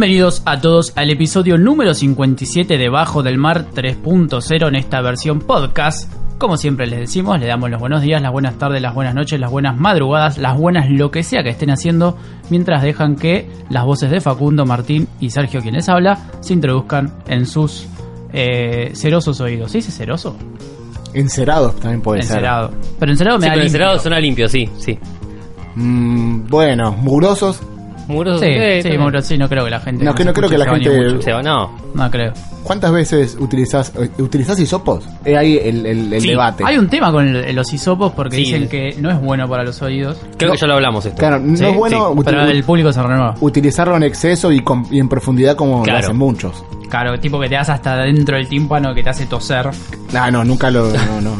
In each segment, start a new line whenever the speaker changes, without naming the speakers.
Bienvenidos a todos al episodio número 57 de Bajo del Mar 3.0 en esta versión podcast. Como siempre les decimos, le damos los buenos días, las buenas tardes, las buenas noches, las buenas madrugadas, las buenas lo que sea que estén haciendo, mientras dejan que las voces de Facundo, Martín y Sergio, quien les habla, se introduzcan en sus eh, cerosos oídos. ¿Sí dice ceroso?
Encerados también puede
Encerado. Pero encerado me
Sí,
da
pero
limpio.
encerado suena limpio, sí, sí.
ser. Mm, bueno, mugrosos.
Mugroso.
Sí,
eh,
sí,
también.
Muro, sí, no creo que la gente.
No, que no creo que la gente-
mucho.
Se va, no.
No creo.
¿Cuántas veces utilizás, eh, utilizás hisopos? Es ahí el, el- el
Sí,
debate.
Hay un tema con el- los hisopos porque
Sí.
dicen que no es bueno para los oídos.
Creo
No.
que ya lo hablamos esto.
Claro, no
Sí,
es bueno
sí,
util-
Pero el público se renueva.
utilizarlo en exceso y, con- y en profundidad como
Claro.
lo hacen muchos.
Claro, tipo que te das hasta dentro del tímpano que te hace toser.
Ah, no, nunca lo... No, no.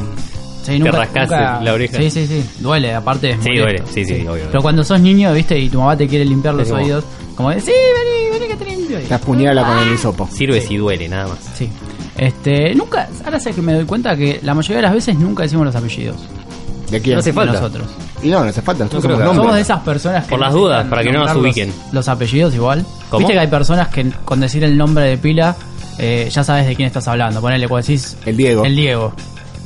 Sí, nunca,
rascas
nunca-
la oreja.
Sí, sí, sí. Duele, aparte. es
Sí,
molesto.
duele. Sí, sí, obvio, obvio.
Pero cuando sos niño, viste, y tu mamá te quiere limpiar los
como-
oídos, como de, sí, vení, vení que te limpio. Y-
Te apuñala con el hisopo.
Sirve si duele, nada más.
Sí. Este, nunca, ahora sé que me doy cuenta que la mayoría de las veces nunca decimos los apellidos.
¿De quién?
No hace falta.
nosotros.
Y no, no hace falta. Nosotros somos
de esas personas que
Por las dudas, para que no nos
los-
ubiquen.
Los, apellidos igual.
¿Cómo?
Viste que hay personas que con decir el nombre de pila eh, ya sabes de quién estás hablando. Ponele, cuando decís
El Diego.
el Diego.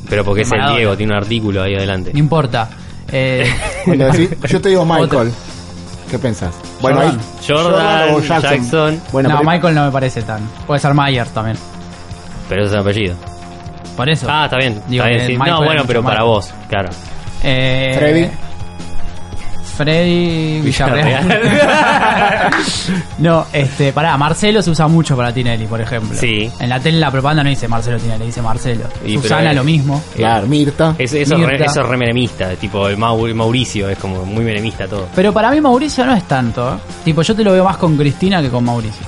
Pero porque es el
Maradona.
Diego, tiene un artículo ahí adelante.
No importa. Eh,
Cuando decís- yo te digo Michael. ¿Qué pensás? Bueno,
Jordan.
ahí.
Jordan,
o
Jackson.
Bueno,
no,
pero-
Michael no me parece tan. Puede ser Mayer también.
Pero ese es el apellido.
Por eso.
Ah, está bien.
Digo
está bien
que
sí.
Michael
No, bueno,
mucho
pero
más.
para vos, claro.
Eh,
Freddy.
Freddy Villarreal. no, este, pará, Marcelo se usa mucho para Tinelli, por ejemplo.
Sí.
En la tele la propaganda no dice Marcelo Tinelli, dice Marcelo.
Y
Susana lo mismo.
Claro, Mirta.
Es, eso, es re,
Mirta.
eso es re menemista, tipo el Mau- Mauricio, es como muy menemista todo.
Pero para mí Mauricio no es tanto. ¿eh? Tipo, yo te lo veo más con Cristina que con Mauricio.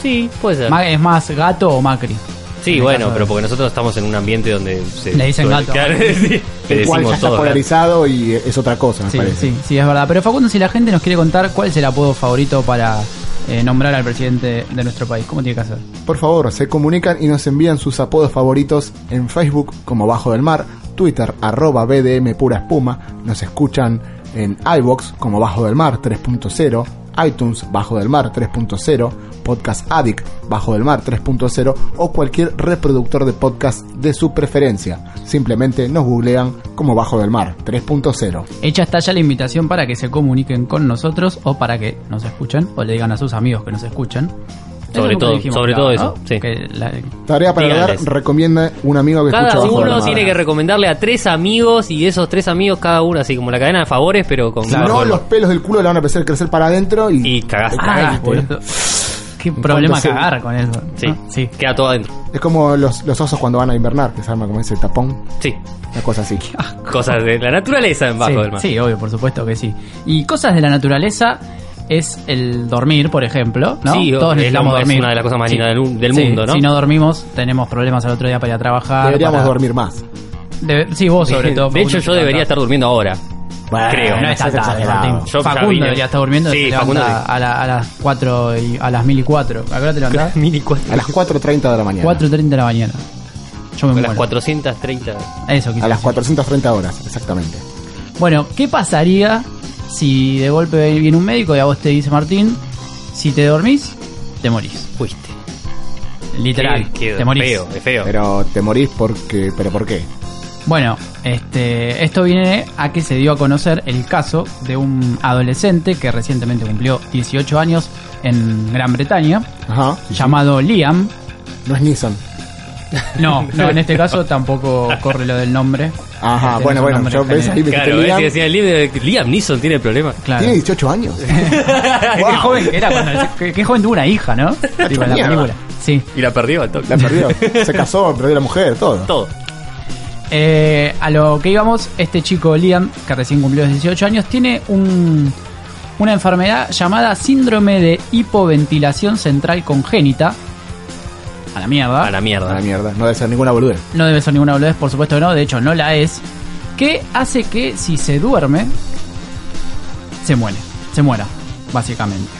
Sí, puede ser.
Es más gato o Macri.
Sí,
En
bueno, pero porque nosotros estamos en un ambiente donde se
Le dicen gato.
Claro, sí,
el cual ya está
todo.
polarizado y es otra cosa, me
Sí,
parece.
sí, sí, es verdad. Pero Facundo, si la gente nos quiere contar cuál es el apodo favorito para eh, nombrar al presidente de nuestro país, ¿cómo tiene que hacer?
Por favor, se comunican y nos envían sus apodos favoritos en Facebook como Bajo del Mar, Twitter arroba BDM Pura Espuma, nos escuchan en iBox como Bajo del Mar 3.0, iTunes Bajo del Mar 3.0, Podcast Addict Bajo del Mar 3.0 o cualquier reproductor de podcast de su preferencia. Simplemente nos googlean como Bajo del Mar 3.0.
Hecha está ya la invitación para que se comuniquen con nosotros o para que nos escuchen o le digan a sus amigos que nos escuchen.
Sobre todo-
dijimos,
sobre
claro,
todo
¿no?
eso, sí.
Que la-
Tarea para dar, recomienda un amigo que escucha
Cada
Bajo del
uno tiene que recomendarle a tres amigos y esos tres amigos cada uno, así como la cadena de favores, pero con
Si no, los pelos del culo le van a empezar a crecer para adentro y,
Y cagaste.
Qué problema
se-
cagar con eso.
Sí,
¿no? sí.
queda todo adentro.
Es como los, los osos cuando van a invernar, que se arma como ese tapón,
Sí,
una cosa así.
cosas de la naturaleza en bajo
sí,
del mar.
sí, obvio, por supuesto que sí. Y cosas de la naturaleza es el dormir, por ejemplo, ¿no?
Sí,
Todos
es
necesitamos
lo- es
dormir.
una de las cosas más
Sí.
lindas del- del
Sí,
mundo, ¿no?
Si no dormimos, tenemos problemas al otro día para ir a trabajar.
Deberíamos
para-
dormir más.
Debe- sí, vos sobre todo.
De hecho, yo debería estar durmiendo ahora. Creo.
No está
es
tarde.
Yo ya
Facundo
vine-
debería estar durmiendo.
Sí,
se levanta
Facundo sí.
a, la- a las 4 y a las 1000 y 4. ¿A qué hora te levantás?
A las 4.30 de la mañana.
4.30 de la mañana. Yo me
A las
muero.
430.
Eso quise
A las
decir.
430 horas, exactamente.
Bueno, ¿qué pasaría si de golpe viene un médico y a vos te dice Martín, si te dormís, te morís?
Fuiste.
Literal,
Qué- qué
te morís.
Feo, es feo.
Pero te morís porque... ¿Pero por qué?
Bueno, este, esto viene a que se dio a conocer el caso de un adolescente que recientemente cumplió 18 años en Gran Bretaña,
Ajá. sí, sí.
llamado Liam.
No es Nissan.
No, no, en este caso tampoco corre lo del nombre.
Ajá,
Este
bueno,
no
bueno, yo ves ahí me
Claro,
Liam.
que decía el Liam, Liam Neeson tiene problemas.
Claro.
Tiene 18 años.
Qué joven que era cuando qué, qué joven tuvo una hija, ¿no? Tipo, en la
mierda.
película. Sí.
Y la perdió al toque.
La perdió. Se casó, perdió la mujer, todo.
Todo.
Eh, a lo que íbamos, este chico Liam, que recién cumplió 18 años, tiene un, una enfermedad llamada síndrome de hipoventilación central congénita. A la mierda.
A la
A
mierda.
la mierda. No debe ser ninguna boludez.
No debe ser ninguna boludez, por supuesto que no, de hecho no la es. Que hace que si se duerme, se muere. Se muera, básicamente.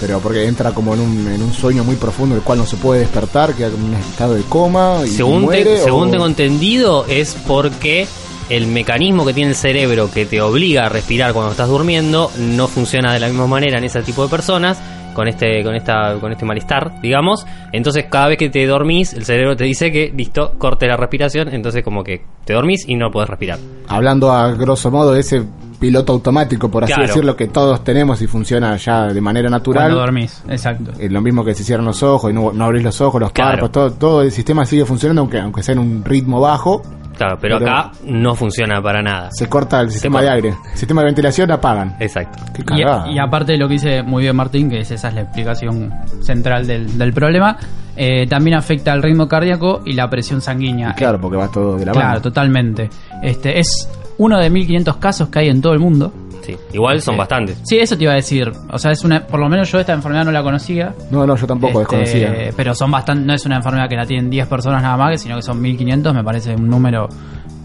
Pero porque entra como en un, en un sueño muy profundo, el cual no se puede despertar, queda como en un estado de coma y
Según, te- según
o-
tengo entendido, es porque el mecanismo que tiene el cerebro que te obliga a respirar cuando estás durmiendo no funciona de la misma manera en ese tipo de personas con este, con esta, con este malestar, digamos. Entonces cada vez que te dormís, el cerebro te dice que listo, corte la respiración, entonces como que te dormís y no puedes respirar.
Hablando a grosso modo de ese piloto automático, por así
Claro.
decirlo, que todos tenemos y funciona ya de manera natural.
Cuando dormís, exacto.
Eh, lo mismo que si cierran los ojos y no, no abrís los ojos, los
Claro.
párpados, todo, todo el sistema sigue funcionando, aunque, aunque sea en un ritmo bajo,
Claro, pero,
Pero-
acá no funciona para nada.
se corta el sistema de aire. El sistema de ventilación apagan.
Exacto.
Qué
Y, y aparte de lo que dice muy bien Martín, que es, esa es la explicación central del, del problema, eh, también afecta al ritmo cardíaco y la presión sanguínea.
Y claro, porque va todo de la
Claro,
mano.
totalmente. Este es uno de 1500 casos que hay en todo el mundo.
Sí. Igual son
Sí.
bastantes.
Sí, eso te iba a decir. O sea, es una, por lo menos yo esta enfermedad no la conocía.
No, no, yo tampoco
Este,
desconocía.
Pero son bastante, no es una enfermedad que la tienen 10 personas nada más, sino que son 1500, me parece un número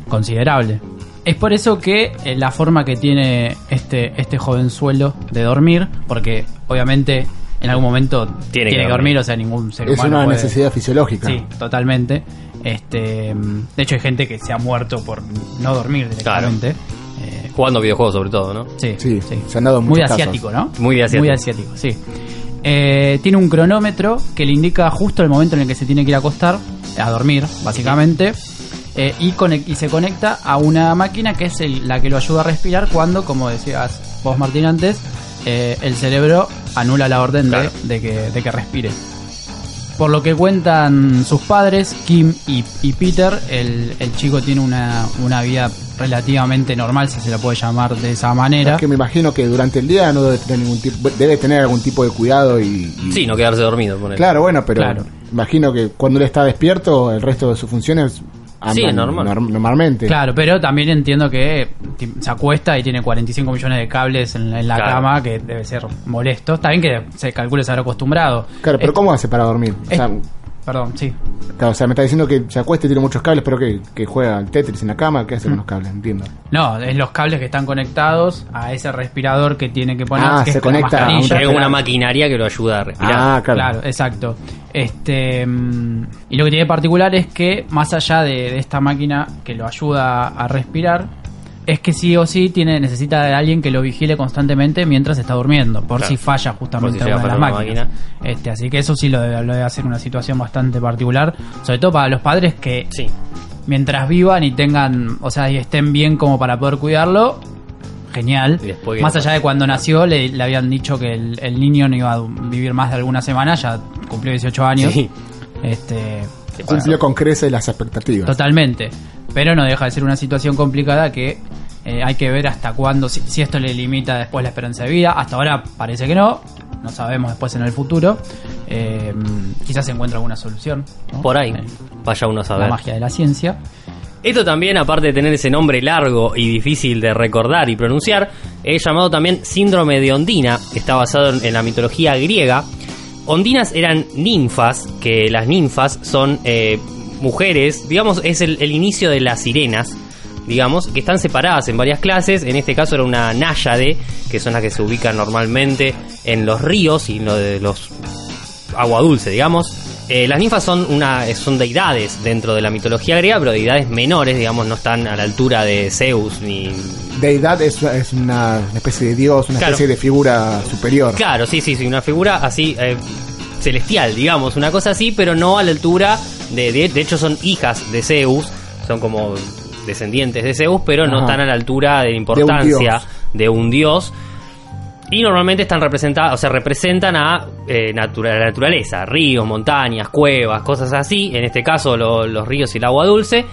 considerable. Es por eso que eh, la forma que tiene este, este jovenzuelo de dormir, porque obviamente en algún momento tiene,
que
que dormir,
dormir.
o sea, ningún ser
Es
humano
una
puede-
necesidad fisiológica.
Sí, totalmente. Este, mm, de hecho hay gente que se ha muerto por no dormir directamente. Eh,
Jugando videojuegos sobre todo, ¿no?
sí,
Sí, se han dado
Muy
muchos casos.
asiático, ¿no?
Muy asiático.
Muy asiático, sí. Eh, tiene un cronómetro que le indica justo el momento en el que se tiene que ir a acostar, a dormir, básicamente. eh, y, se conecta a una máquina que es el- la que lo ayuda a respirar cuando, como decías vos Martín antes, eh, el cerebro anula la orden de- de, que, de que respire. Por lo que cuentan sus padres, Kim y, y Peter, el, el chico tiene una, una vida relativamente normal, si se la puede llamar de esa manera.
Es que me imagino que durante el día no debe tener ningún tipo, debe tener algún tipo de cuidado y, y-
Sí, no quedarse dormido. ponele.
Claro, bueno, pero
Claro.
imagino que cuando él está despierto, el resto de sus funciones
Sí, normal.
norm- normalmente.
Claro, pero también entiendo que se acuesta y tiene 45 millones de cables en, en la
Claro.
cama, que debe ser molesto. Está bien que se calcule se habrá acostumbrado.
Claro, pero
Eh,
¿cómo hace para dormir? O sea,
Perdón, sí.
claro, o sea, me está diciendo que se acuesta y tiene muchos cables, pero que, que juega al Tetris en la cama, ¿qué hace
Mm.
con los cables? Entiendo.
No, es los cables que están conectados a ese respirador que tiene que poner.
Ah,
que
se conecta a un
una maquinaria que lo ayuda a respirar.
Ah, claro.
Claro, exacto. Este mm, y lo que tiene de particular es que más allá de, de esta máquina que lo ayuda a respirar, es que sí o sí tiene necesita de alguien que lo vigile constantemente mientras está durmiendo, por
Claro.
si falla justamente
si
alguna de las
una
máquinas. Este, así que eso sí lo debe, lo debe hacer una situación bastante particular, sobre todo para los padres que
Sí.
mientras vivan y tengan, o sea, y estén bien como para poder cuidarlo, genial. Más allá de cuando nació, le, le habían dicho que el, el niño no iba a vivir más de algunas semanas, ya cumplió 18 años.
Sí.
Este.
Cumplió con crece las expectativas.
totalmente. Pero no deja de ser una situación complicada que eh, hay que ver hasta cuándo, si, si esto le limita después la esperanza de vida. Hasta ahora parece que no, no sabemos después en el futuro. Eh, quizás se encuentre alguna solución. ¿no?
Por ahí.
Eh,
Vaya uno a
la
saber.
magia de la ciencia.
Esto también, aparte de tener ese nombre largo y difícil de recordar y pronunciar, es llamado también síndrome de Ondina, que está basado en, en la mitología griega. Ondinas eran ninfas, que las ninfas son eh, mujeres, digamos, es el, inicio de las sirenas, digamos, que están separadas en varias clases. En este caso era una náyade, que son las que se ubican normalmente en los ríos y en lo de los agua dulce, digamos. Eh, las ninfas son una son deidades dentro de la mitología griega, pero deidades menores, digamos, no están a la altura de Zeus ni
Deidad es, es una especie de dios, una
Claro.
especie de figura superior.
Claro, sí, sí, sí, una figura así eh, celestial, digamos, una cosa así, pero no a la altura de, de, de hecho son hijas de Zeus, son como descendientes de Zeus, pero no están a la altura de la importancia
dios.
de un dios. Y normalmente están representadas, o sea, representan a eh, natura- la naturaleza, ríos, montañas, cuevas, cosas así. En este caso, lo- los ríos y el agua dulce.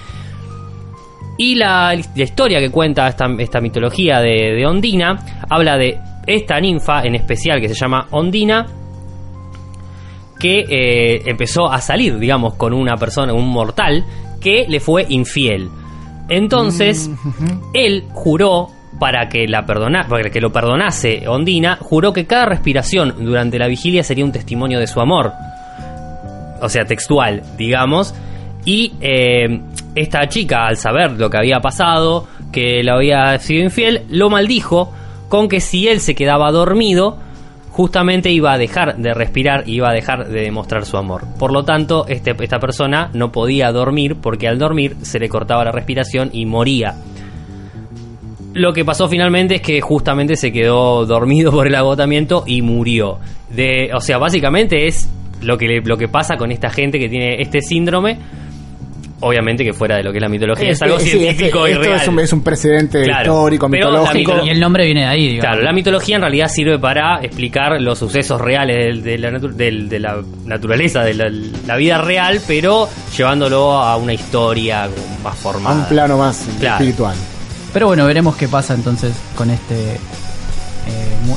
Y la, la historia que cuenta esta, esta mitología de, de Ondina habla de esta ninfa en especial que se llama Ondina, que eh, empezó a salir, digamos, con una persona, un mortal, que le fue infiel. Entonces, él juró para que la perdona, para que lo perdonase Ondina, juró que cada respiración durante la vigilia sería un testimonio de su amor. O sea, textual, digamos. Y eh, esta chica, al saber lo que había pasado, que le había sido infiel, lo maldijo con que si él se quedaba dormido, justamente iba a dejar de respirar y iba a dejar de demostrar su amor. Por lo tanto, este, esta persona no podía dormir porque al dormir se le cortaba la respiración y moría. Lo que pasó finalmente es que justamente se quedó dormido por el agotamiento y murió. De, o sea, básicamente es lo que, lo que pasa con esta gente que tiene este síndrome. Obviamente que fuera de lo que es la mitología, es, algo
sí,
científico
este-
y
esto
real.
es un, es un precedente
Claro,
histórico, mitológico.
mitolo-
Y el nombre viene de ahí, digamos.
Claro, la mitología en realidad sirve para explicar los sucesos reales del- de, la, natu- del- de la naturaleza, de la, la vida real, pero llevándolo a una historia más
a
formada.
un plano más
Claro.
espiritual.
Pero bueno, veremos qué pasa entonces con este eh,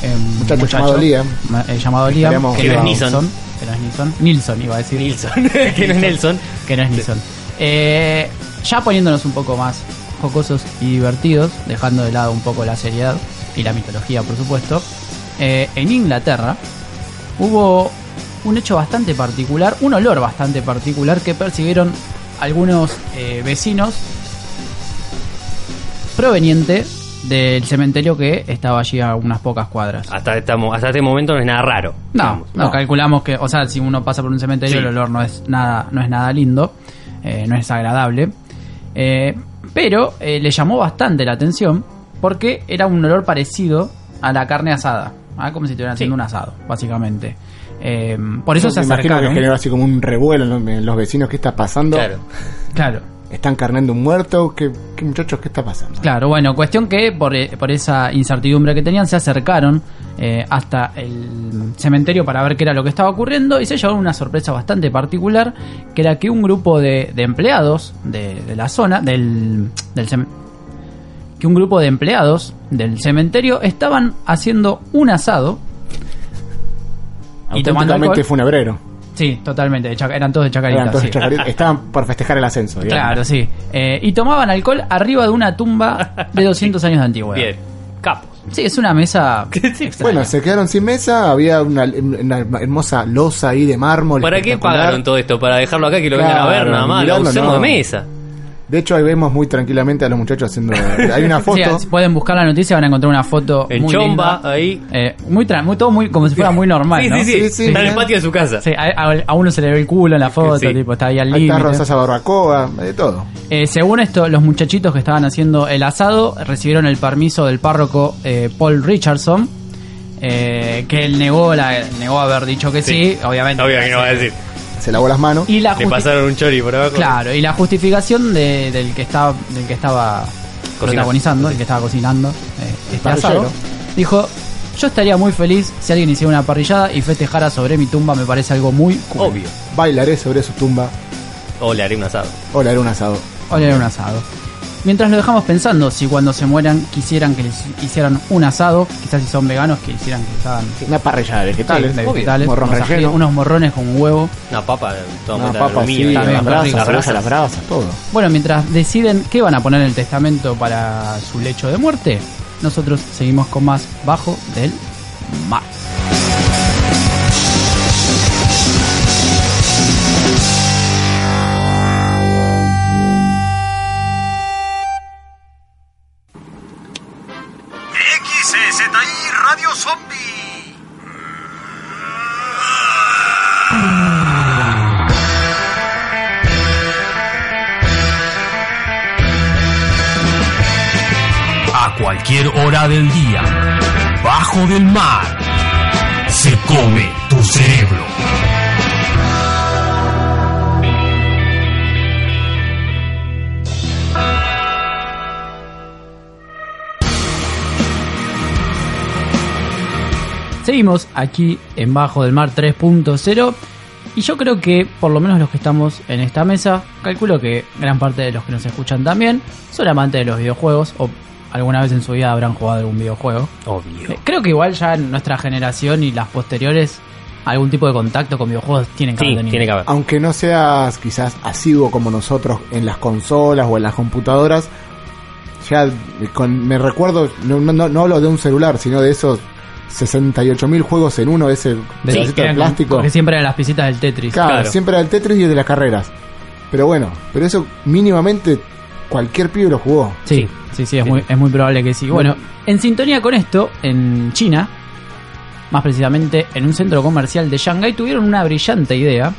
eh,
Muchacho llamado Liam.
eh, llamado Liam, que
que
no es. Nilsson, que no es Nilsson, Nilsson iba a decir,
Nilsson, que no es Nelson.
que no es Nilsson. Eh, ya poniéndonos un poco más jocosos y divertidos, dejando de lado un poco la seriedad y la mitología, por supuesto, eh, en Inglaterra hubo un hecho bastante particular, un olor bastante particular que persiguieron algunos eh, vecinos proveniente del cementerio que estaba allí a unas pocas cuadras.
Hasta, mo- hasta este momento no es nada raro.
No, no,
no.
calculamos que, o sea, si uno pasa por un cementerio,
Sí.
el olor no es nada, no es nada lindo, eh, no es agradable. Eh, pero eh, le llamó bastante la atención porque era un olor parecido a la carne asada, ¿ah? como si estuvieran haciendo un asado, básicamente. Eh, por eso se
me imagino que
acercaron.
generó así como un revuelo en los vecinos. ¿Qué está pasando?
Claro.
Claro.
¿Están carnando un muerto? ¿Qué, qué muchachos? ¿Qué está pasando?
Claro, bueno, cuestión que por, eh, por esa incertidumbre que tenían se acercaron eh, hasta el cementerio para ver qué era lo que estaba ocurriendo y se llevaron una sorpresa bastante particular, que era que un grupo de, de empleados de, de la zona, del, del que un grupo de empleados del cementerio estaban haciendo un asado y tomando alcohol.
funebrero.
Sí, totalmente, de Chaca- eran todos de Chacarita.
Eran todos
sí.
chacaritas. Estaban por festejar el ascenso. digamos.
Claro, sí. Eh, y tomaban alcohol arriba de una tumba de 200 años de antigüedad.
Bien. Capos.
Sí, es una mesa.
Bueno, se quedaron sin mesa, había una, una hermosa losa ahí de mármol.
¿Para qué pagaron todo esto? Para dejarlo acá que lo vengan a ver
Claro,
nada más. Lo usemos
no.
de mesa.
De hecho, ahí vemos muy tranquilamente a los muchachos haciendo. Hay una foto.
Sí, si pueden buscar la noticia, van a encontrar una foto
En
muy
chomba,
linda.
ahí.
Eh, muy, tra- muy todo muy como si fuera muy normal,
sí,
¿no?
sí, sí,
Sí, sí,
Está en el patio de su casa.
Sí, a, a- a uno se le ve el culo en la foto,
Sí.
tipo, está ahí al
Ahí está
límite.
Rosasa Barbacoa, de todo.
Eh, según esto, los muchachitos que estaban haciendo el asado recibieron el permiso del párroco eh, Paul Richardson, eh, que él negó, la, negó haber dicho que sí, obviamente.
Obvio que no va a decir.
Se lavó las manos.
Y la
Le pasaron un chori por abajo.
Claro, y la justificación de- del que estaba del que estaba protagonizando, el que estaba cocinando eh, este asado, dijo, yo estaría muy feliz si alguien hiciera una parrillada y festejara sobre mi tumba, me parece algo muy cool.
Obvio.
Bailaré sobre su tumba.
O le haré un asado.
O le haré un asado.
O le haré un asado. Mientras lo dejamos pensando, si cuando se mueran quisieran que les hicieran un asado, quizás si son veganos, que hicieran que les hagan
Una parrilla de vegetales. obvio.
vegetales,
Morrón
unos, ají-
relleno.
unos morrones con un huevo.
Una papa, todo
Una papa, sí, las brasas, las brasas, las
brasas,
todo.
Bueno, mientras deciden qué van a poner en el testamento para su lecho de muerte, nosotros seguimos con más bajo del mar.
Cualquier hora del día, bajo del mar, se come tu cerebro.
Seguimos aquí en Bajo del Mar 3.0 y yo creo que por lo menos los que estamos en esta mesa, calculo que gran parte de los que nos escuchan también son amantes de los videojuegos o alguna vez en su vida habrán jugado algún videojuego.
Obvio.
Eh, Creo que igual ya en nuestra generación y las posteriores algún tipo de contacto con videojuegos tienen que
Sí,
haber
tiene que haber.
Aunque no seas quizás asiduo como nosotros en las consolas o en las computadoras, ya con, me recuerdo, no, no, no hablo de un celular, sino de esos 68.000 juegos en uno, de ese
De- que
de plástico.
Porque siempre eran las pisitas del Tetris.
Claro,
Claro.
siempre era el Tetris y el de las carreras. Pero bueno, pero eso mínimamente cualquier pibe lo jugó.
Sí, sí, sí, es,
Sí.
Muy, es muy probable que sí. Bueno, en sintonía con esto, en China, más precisamente en un centro comercial de Shanghái, tuvieron una brillante idea,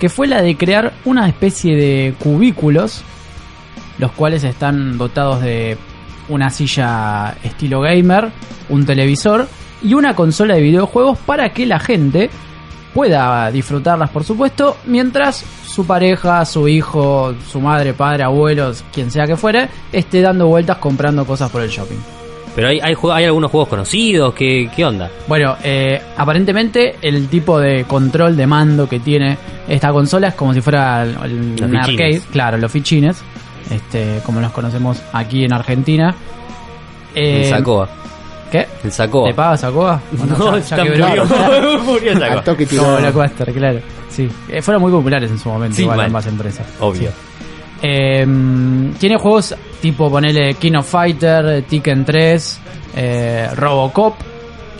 que fue la de crear una especie de cubículos, los cuales están dotados de una silla estilo gamer, un televisor y una consola de videojuegos para que la gente pueda disfrutarlas, por supuesto, mientras su pareja, su hijo, su madre, padre, abuelos, quien sea que fuere, esté dando vueltas comprando cosas por el shopping.
Pero hay, hay, hay algunos juegos conocidos, ¿qué, qué onda?
Bueno, eh, aparentemente el tipo de control de mando que tiene esta consola es como si fuera el, arcade, claro, los fichines, este, como los conocemos aquí en Argentina. Eh,
Sacoa.
¿Qué?
El Sacoa.
¿Le paga Sacoa? ¿O no? Ya- ya
murió. Murió el Sacoa.
Al toque tiró.
Blockbuster, claro. Sí. Eh, fueron muy populares en su momento,
Sí,
igual
mal.
ambas empresas.
Obvio.
Eh, tiene juegos tipo, ponele King of Fighter, Tekken 3, eh, Robocop.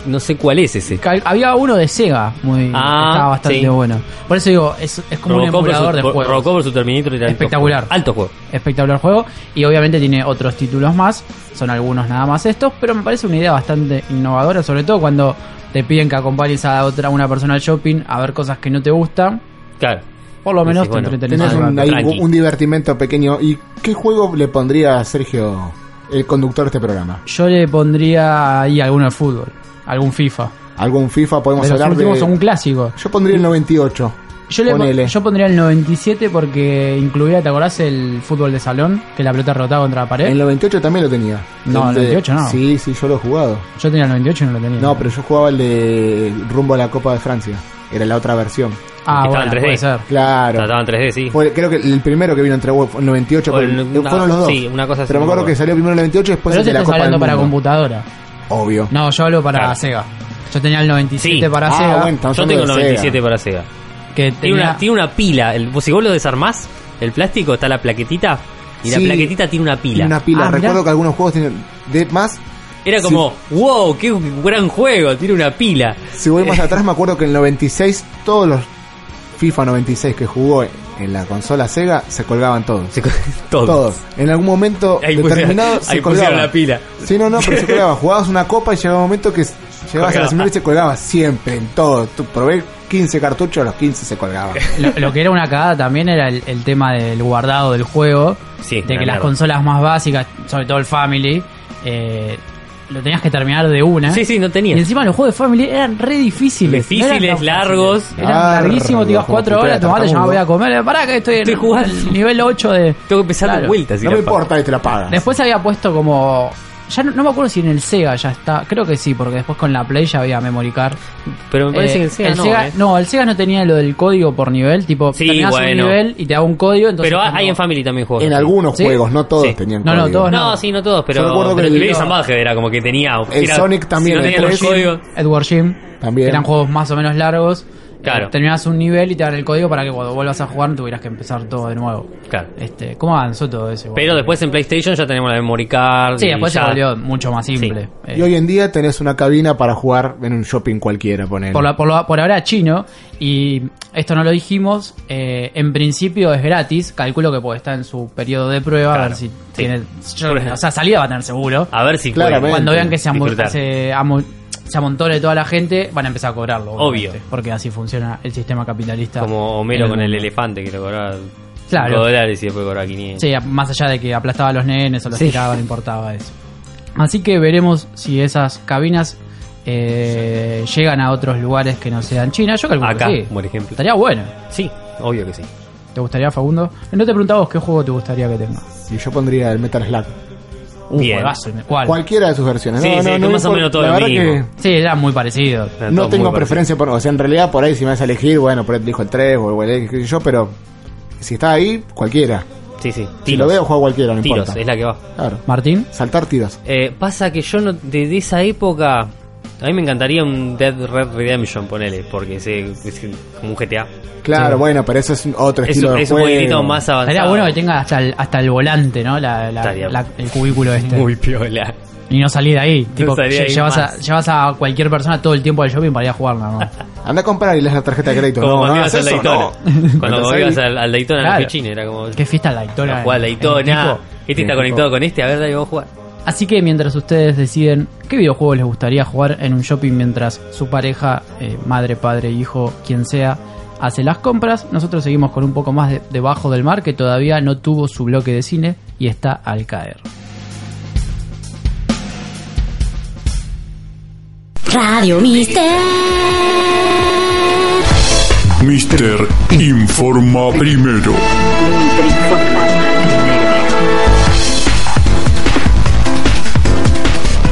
No sé cuál es ese.
Cal- Había uno de Sega, muy
Ah,
estaba bastante
sí.
bueno. Por eso digo, es, es como un emulador de juegos.
Robocop versus Terminator era alto
Espectacular.
juego. Alto juego.
Espectacular juego. Y obviamente tiene otros títulos más. Son algunos nada más estos. Pero me parece una idea bastante innovadora. Sobre todo cuando te piden que acompañes a otra una persona al shopping a ver cosas que no te gustan.
Claro.
Por lo menos
Sí,
te
bueno,
entretenés
Tenés
un
un divertimento pequeño. ¿Y qué juego le pondría a Sergio, el conductor de este programa?
Yo le pondría ahí alguno de fútbol. Algún FIFA.
¿Algún FIFA? Podemos
De los
hablar
últimos
de...
son un clásico.
Yo pondría el 98.
Yo, le,
Ponele.
yo pondría el 97 porque incluía, ¿te acordás el fútbol de salón? Que la pelota rotaba contra la pared.
El 98 también lo tenía.
No, el
de-
98 no.
Sí, sí, yo lo he jugado.
Yo tenía el 98 y no lo tenía.
No, pero yo jugaba el de rumbo a la Copa de Francia. Era la otra versión.
Ah,
Estaba
bueno,
en 3D.
puede ser.
Claro.
Trataba en 3D, sí.
Fue, creo que el primero que vino entre fue el 98,
O
pero
el-
el-
una-
fueron los dos.
sí, una cosa así,
Pero me acuerdo que salió primero el 98 y después
Pero
el
te
de la
estás
Copa del
hablando para
Mundo.
computadora.
Obvio.
No, yo hablo para
Claro.
Sega. Yo tenía el 97
Sí.
para
Ah,
Sega.
bueno, estamos
Yo
hablando
tengo el
de
97
Sega.
para Sega.
Que
Tiene
tenía,
una, tiene una pila. El, si vos lo desarmás, el plástico está la plaquetita. Y la
Sí.
plaquetita tiene una pila.
Tiene una pila.
Ah, mirá.
Recuerdo que algunos juegos tienen. De más,
Era como, wow, qué gran juego, tiene una pila.
si voy más atrás, me acuerdo que en el 96 todos los FIFA 96 que jugó en la consola Sega se colgaban todos.
Se.
Todos. En algún momento
Ahí pusieron-
determinado
ahí
se
pusieron
colgaba.
la pila.
Sí, no, no, pero se colgaba. Jugabas una copa y llegaba un momento que llegabas a la señora y se colgaba siempre, en todo. Tú probé 15 cartuchos, a los 15 se colgaba.
lo, lo que era una cagada también era el, el tema del guardado del juego.
Sí,
de que las consolas más básicas, sobre todo el Family, eh, lo tenías que terminar de una.
Sí, sí, no tenía.
Y encima los juegos de Family eran re difíciles.
Difíciles,
No
largos.
Eran larguísimos, te ibas cuatro horas, tomate, ya me voy a comer. Pará que estoy, en
Estoy jugando.
el nivel 8 de...
Tengo que empezar
Claro.
de vueltas. y
No me importa y te la pagas.
Después había puesto como... Ya no, no me acuerdo si en el Sega ya está. Creo que sí, porque después con la Play ya había memory card.
Pero me parece
Eh,
que el Sega
el
no.
Sega,
eh.
no, el Sega no tenía lo del código por nivel. Tipo,
Sí,
terminabas
bueno.
un nivel y te daba un código. Entonces
Pero
como-
hay en Family también juegos.
En
así.
algunos
¿Sí?
juegos, no todos
Sí.
tenían
No, no,
código.
todos
No,
no.
sí, no todos, pero.
Yo recuerdo que
pero
el-
Lady Salvaje era como que tenía.
El
era-
Sonic también,
Si no
el
tenía los
3.
códigos.
Edward Jim.
También.
Eran juegos más o menos largos.
Claro.
Terminabas un nivel y te dan el código para que cuando vuelvas a jugar no tuvieras que empezar todo de nuevo.
Claro.
Este, ¿Cómo avanzó todo eso?
Pero después en PlayStation ya tenemos la memory card.
Sí,
y
después se
ya-
volvió mucho más simple. Eh,
Y hoy en día tenés una cabina para jugar en un shopping cualquiera, poner.
por, la- por, ahora chino y esto no lo dijimos eh, en principio es gratis calculo que puede estar en su periodo de prueba a ver si
sí.
tiene yo- o sea salida va a tener seguro
A ver si
Claramente.
cuando vean que se, se, amu- se amontone toda la gente van a empezar a cobrarlo
Obvio.
porque así funciona el sistema capitalista
Como Homero
en
con el elefante que le cobraba 5
Claro.
dólares y después cobraba 500.
Sí, más allá de que aplastaba a los nenes o los
Sí.
tiraba, no importaba eso. Así que veremos si esas cabinas eh, llegan a otros lugares que no sean China. Yo calculo
Acá,
que sí.
por ejemplo.
Estaría bueno.
Sí, obvio que sí.
¿Te gustaría, Facundo? No te preguntaba vos qué juego te gustaría que tenga.
Y yo pondría el Metal Slug.
Uh,
Bien.
juegazo, ¿Cuál?
Cualquiera de sus versiones.
Sí,
no,
sí,
no,
más o
me
menos todo
La
lo
verdad
mismo.
que
Sí, era muy parecido.
No tengo preferencia por. O sea, en realidad por ahí si me vas a elegir, bueno, por ahí te elijo el 3 o el X, qué sé yo, pero si está ahí, cualquiera.
Sí, sí.
Si lo veo, juego cualquiera, no
Tiros,
importa.
es la que va.
Claro.
Martín,
Saltar tiros.
Eh, pasa que yo no, desde esa época. A mí me encantaría un Dead Red Redemption, ponele, porque es, es como un GTA.
Claro,
Sí.
bueno, pero eso es otro
Es,
estilo de
es un
juego.
poquitito más avanzado.
estaría bueno que tenga hasta el, hasta el volante, ¿no? La, la-
Estaría-
la- el cubículo este.
Muy piola.
Y no salir de ahí. tipo,
de ahí
llevas, a,
más.
llevas a cualquier persona todo el tiempo al shopping para ir a jugar, ¿no?
Anda a comprar y le das la tarjeta de crédito.
Como
no,
cuando
no
ibas al Daytona.
no.
Cuando ibas al, al Daytona en
Claro.
la Fichín, era como.
Qué fiesta la Daytona.
Jugar al
en- en
Daytona. Este está conectado con este, a ver, dale, vamos a jugar.
Así que mientras ustedes deciden qué videojuego les gustaría jugar en un shopping mientras su pareja, eh, madre, padre, hijo, quien sea, hace las compras, nosotros seguimos con un poco más de, debajo del mar que todavía no tuvo su bloque de cine y está al caer.
Radio Mister.
Mister informa primero. Mister informa.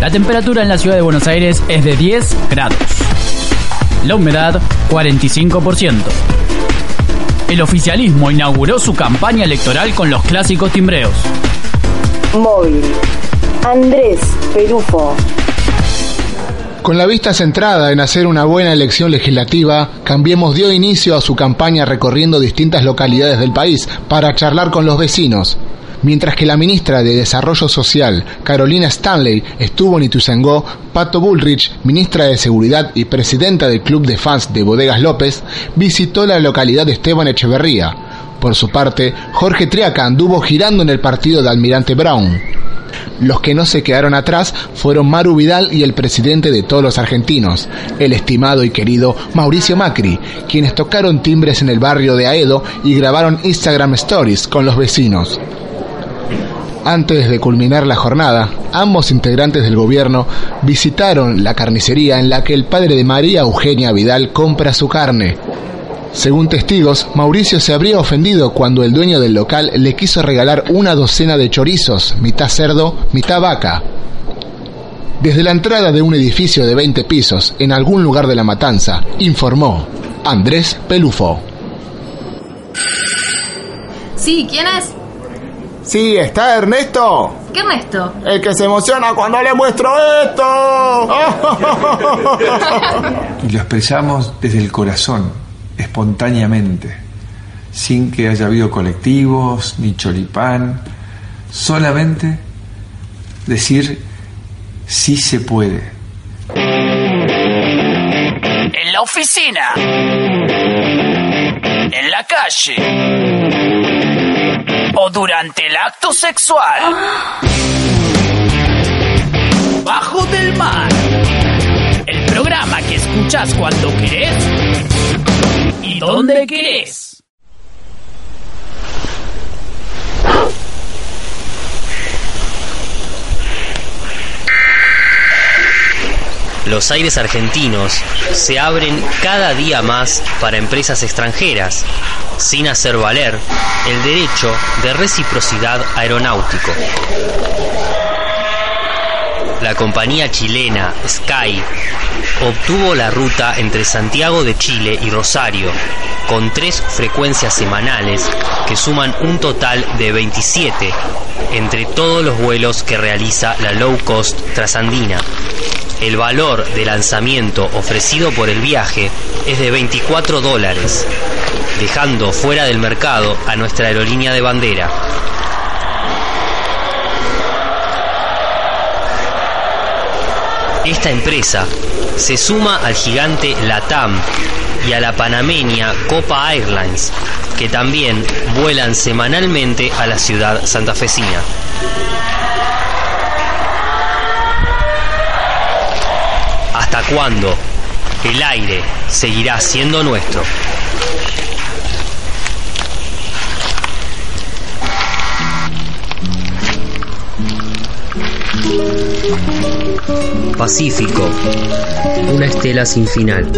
La temperatura en la ciudad de Buenos Aires es de 10 grados. La humedad 45%. El oficialismo inauguró su campaña electoral con los clásicos timbreos.
Móvil. Andrés Perufo.
Con la vista centrada en hacer una buena elección legislativa, Cambiemos dio inicio a su campaña recorriendo distintas localidades del país para charlar con los vecinos. Mientras que la ministra de Desarrollo Social, Carolina Stanley, estuvo en Ituzaingó, Pato Bullrich, ministra de Seguridad y presidenta del Club de Fans de Bodegas López, visitó la localidad de Esteban Echeverría. Por su parte, Jorge Triaca anduvo girando en el partido de Almirante Brown. Los que no se quedaron atrás fueron Maru Vidal y el presidente de todos los argentinos, el estimado y querido Mauricio Macri, quienes tocaron timbres en el barrio de Aedo y grabaron Instagram Stories con los vecinos. Antes de culminar la jornada, ambos integrantes del gobierno visitaron la carnicería en la que el padre de María Eugenia Vidal compra su carne. Según testigos, Mauricio se habría ofendido cuando el dueño del local le quiso regalar una docena de chorizos, mitad cerdo, mitad vaca. Desde la entrada de un edificio de 20 pisos en algún lugar de la matanza, informó Andrés Pelufo.
Sí, ¿quién es?
Sí, está Ernesto.
¿Qué Ernesto?
El que se emociona cuando le muestro esto.
y lo expresamos desde el corazón, espontáneamente, sin que haya habido colectivos ni choripán, solamente decir sí se puede.
En la oficina. En la calle. O durante el acto sexual. Bajo del mar. El programa que escuchas cuando querés y donde querés.
Los aires argentinos se abren cada día más para empresas extranjeras, sin hacer valer el derecho de reciprocidad aeronáutico. La compañía chilena Sky obtuvo la ruta entre Santiago de Chile y Rosario, con tres frecuencias semanales que suman un total de 27 entre todos los vuelos que realiza la low cost trasandina. El valor de lanzamiento ofrecido por el viaje es de 24 dólares, dejando fuera del mercado a nuestra aerolínea de bandera. Esta empresa se suma al gigante LATAM y a la panameña Copa Airlines, que también vuelan semanalmente a la ciudad santafesina. ¿Hasta cuándo el aire seguirá siendo nuestro? Pacífico, una estela sin final.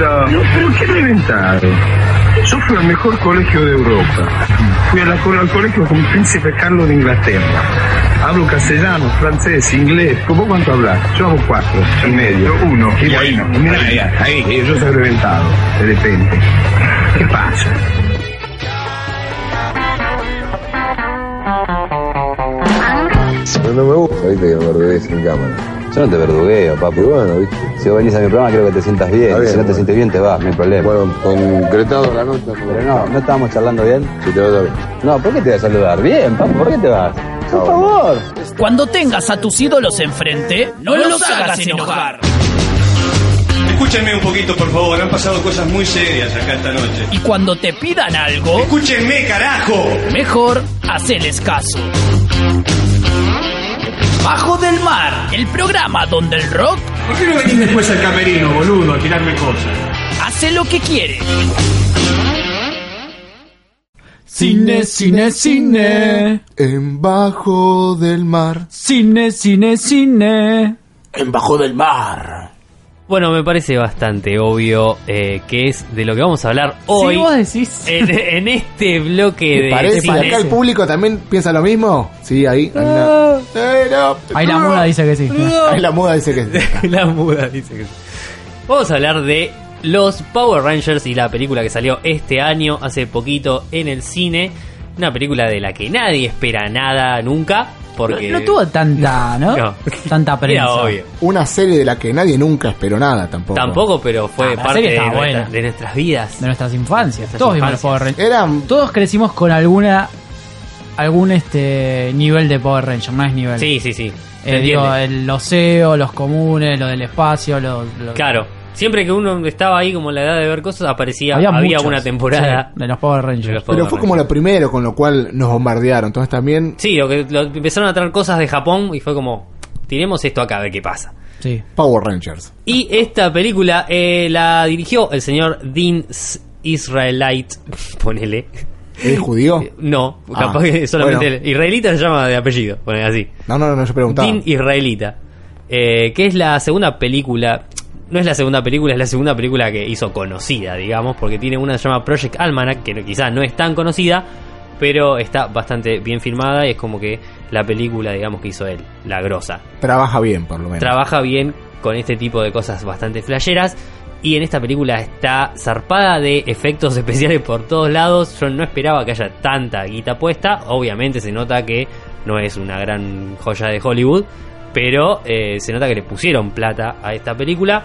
No, pero qué reventado. Yo fui al mejor colegio de Europa. Fui a la- al colegio con Príncipe Carlos de Inglaterra. Hablo castellano, francés, inglés. ¿Cómo cuánto hablas? Yo hago cuatro y medio, uno. Y mira, ahí, ahí, yo soy reventado, de repente. ¿Qué pasa?
No, no me gusta, viste, que me verdugues en cámara. Yo no te verdugueo, papi. bueno, viste. Si vos venís a mi programa, quiero que te sientas bien. Si no te
bueno.
sientes bien, te vas, no hay problema.
Bueno, concretado la nota.
Pero no, ¿no estábamos charlando bien?
Sí, te va bien.
No, ¿por qué te voy a saludar? Bien, papi, ¿por qué te vas? Por favor.
Cuando tengas a tus ídolos enfrente, no, los hagas enojar.
Escúchenme un poquito, por favor. Han pasado cosas muy serias acá esta noche.
Y cuando te pidan algo,
Escúchenme, carajo.
mejor haceles caso. Bajo del Mar, el programa donde el rock
¿Por qué no venís después al camerino, boludo, a tirarme cosas?
hace lo que quiere. Cine, cine, cine.
En bajo del mar.
Cine, cine, cine.
En bajo del mar.
Bueno, me parece bastante obvio eh, que es de lo que vamos a hablar hoy.
vos decís.
En, en este bloque de
¿Parece?
cine.
¿Acá el público también piensa lo mismo? Sí, ahí. Ahí, la, Eh, no.
Ahí la muda dice que sí.
Ahí la muda dice que sí.
la muda dice que sí. Vamos a hablar de los Power Rangers y la película que salió este año, hace poquito, en el cine. Una película de la que nadie espera nada nunca. Porque
No tuvo tanta, ¿no?
No.
Tanta prensa.
Era obvio.
Una serie de la que nadie nunca esperó nada tampoco.
Tampoco, pero fue
Ah,
parte de, nuestra- nuestras vidas.
De nuestras infancias.
Nuestras
Todos vimos los
infancias.
Power Rangers.
Eran.
Todos crecimos con alguna algún este nivel de Power Ranger, más nivel.
Sí, sí, sí.
Eh, digo, el oceo, los comunes, lo del espacio, lo, lo-
Claro. Siempre que uno estaba ahí como en la edad de ver cosas, aparecía,
Había
había,
muchos,
una temporada.
sí, de los Power Rangers.
Pero fue como lo primero, con lo cual nos bombardearon. Entonces también.
Sí, lo que lo- empezaron a traer cosas de Japón y fue como, tiremos esto acá a ver qué pasa.
Sí.
Power Rangers.
Y esta película eh, la dirigió el señor Dean Israelite, ponele.
¿Es judío?
No,
Ah,
capaz que solamente
bueno.
el- Israelita se llama de apellido, ponele así.
No, no, no, yo preguntaba.
Dean Israelita. eh, que es la segunda película. No es la segunda película, es la segunda película que hizo conocida, digamos, porque tiene una que se llama Project Almanac, que quizás no es tan conocida, pero está bastante bien filmada y es como que la película, digamos, que hizo él, la grosa.
Trabaja bien, por lo menos.
Trabaja bien con este tipo de cosas bastante flasheras. Y en esta película está zarpada de efectos especiales por todos lados. Yo no esperaba que haya tanta guita puesta. Obviamente se nota que no es una gran joya de Hollywood. Pero eh, se nota que le pusieron plata a esta película.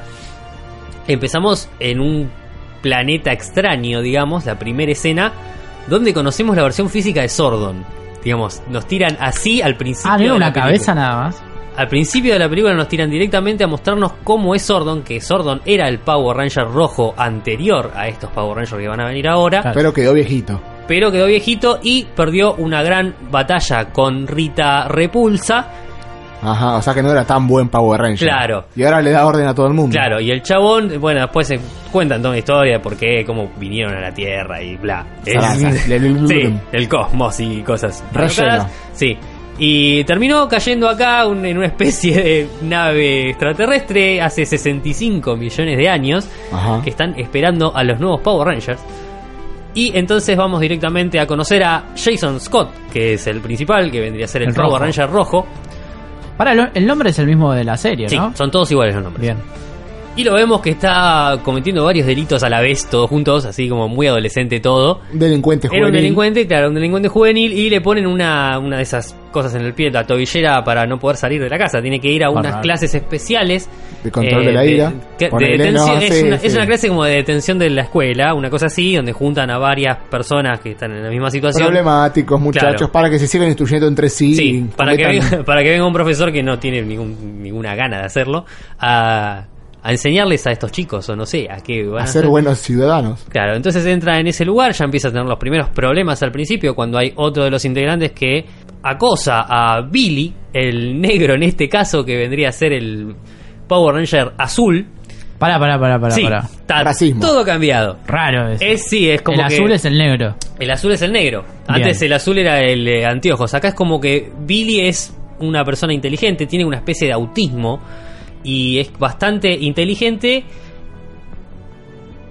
Empezamos en un planeta extraño, digamos, la primera escena, donde conocemos la versión física de Sordon. Digamos, nos tiran así al principio.
Ah,
de la
cabeza nada más.
Al principio de la película nos tiran directamente a mostrarnos cómo es Sordon, que Sordon era el Power Ranger rojo anterior a estos Power Rangers que van a venir ahora,
Pero quedó viejito.
pero quedó viejito y perdió una gran batalla con Rita Repulsa.
Ajá, o sea que no era tan buen Power Ranger.
Claro.
Y ahora le da orden a todo el mundo.
Claro, y el chabón, bueno, después se cuentan toda una historia de por qué, cómo vinieron a la Tierra y bla. Sí, el cosmos y cosas.
Relleno.
Sí. Y terminó cayendo acá un- en una especie de nave extraterrestre hace 65 millones de años
Ajá.
que están esperando a los nuevos Power Rangers. Y entonces vamos directamente a conocer a Jason Scott, que es el principal, que vendría a ser el,
El
Power. Ranger rojo.
Para, el, nombre es el mismo de la serie,
Sí,
¿no?
son todos iguales los nombres.
Bien.
Y lo vemos que está cometiendo varios delitos a la vez, todos juntos, así como muy adolescente todo.
Delincuente
Era un
juvenil.
delincuente, claro, un delincuente juvenil y le ponen una, una de esas cosas en el pie, la tobillera para no poder salir de la casa. Tiene que ir a unas clases especiales.
De control de la ira.
de detención.
no,
es,
sí,
una,
sí.
es una clase como de detención de la escuela, una cosa así, donde juntan a varias personas que están en la misma situación.
Problemáticos, muchachos,
Claro.
para que se sigan instruyendo entre sí.
Sí, para que, venga, para que venga un profesor que no tiene ningún, ninguna gana de hacerlo, a, a enseñarles a estos chicos, o no sé, a qué van
a
a
ser
hacer.
buenos ciudadanos.
Claro, entonces entra en ese lugar, ya empieza a tener los primeros problemas al principio cuando hay otro de los integrantes que acosa a Billy, el negro en este caso, que vendría a ser el Power Ranger azul.
Pará, pará, pará, pará.
sí,
pará.
está todo cambiado.
Raro es.
Es sí, es como
el
que-
azul es el negro.
El azul es el negro. Antes el azul era el eh, anteojos. Acá es como que Billy es una persona inteligente, tiene una especie de autismo y es bastante inteligente.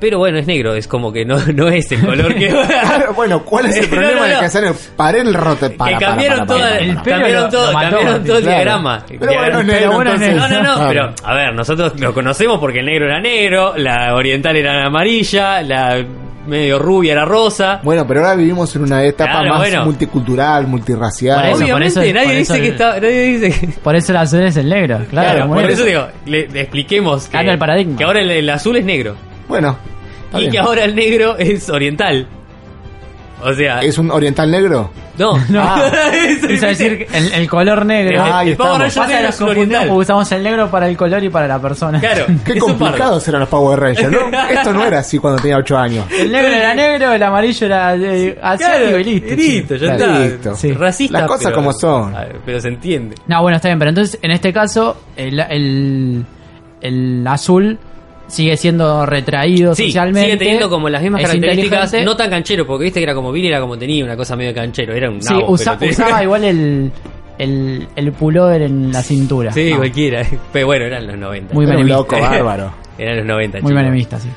Pero bueno, es negro, es como que no, no es el color que.
bueno, ¿cuál es el
No,
problema
no,
de
no.
que hacen el paré el rote para,
que cambiaron
para,
el cambiaron todo, cambiaron todo el diagrama.
Pero bueno, es negro,
Pero bueno.
No, no, no,
Claro.
pero a ver, nosotros lo conocemos porque el negro era negro, la oriental era amarilla, la medio rubia era rosa.
Bueno, pero ahora vivimos en una etapa
Claro,
más
bueno.
multicultural, multirracial.
Por eso, por
Obviamente,
eso-
nadie
por eso
dice que
el-
está, nadie dice que
Por eso el azul es el negro. Claro,
por eso digo, le, le expliquemos que,
Cambia el paradigma.
que ahora el, el azul es negro
Bueno,
y
bien.
que ahora el negro es oriental. O sea,
¿es un oriental negro?
No,
No.
Ah.
Quiso decir el, el color negro.
El-
ahí
el Power
estamos.
Ranger
Pasa
negro oriental.
confundimos porque usamos el negro para el color y para la persona.
Claro,
Qué
es un pardo.
complicados eran los Power Rangers, ¿no? Esto no era así cuando tenía 8 años.
El negro era negro, el amarillo era eh, asiático
Claro,
y listo.
listo, ya
Claro,
está.
listo.
Sí.
Racista,
Las cosas
pero-
como son.
a ver, Pero se entiende.
No, bueno, está bien, pero entonces en este caso el, el, el azul sigue siendo retraído
Sí,
socialmente.
sigue teniendo como las mismas
es
características, no tan canchero, porque viste que era como Billy, era como tenía una cosa medio canchero, era un
Sí,
nabo,
usa-
pero te-
usaba igual el, el, el pullover en la cintura.
Sí,
Ah,
cualquiera. Pero bueno, eran los 90.
Muy
Era un
menemista.
loco bárbaro.
Eran los 90,
Muy
chicos.
menemista, sí.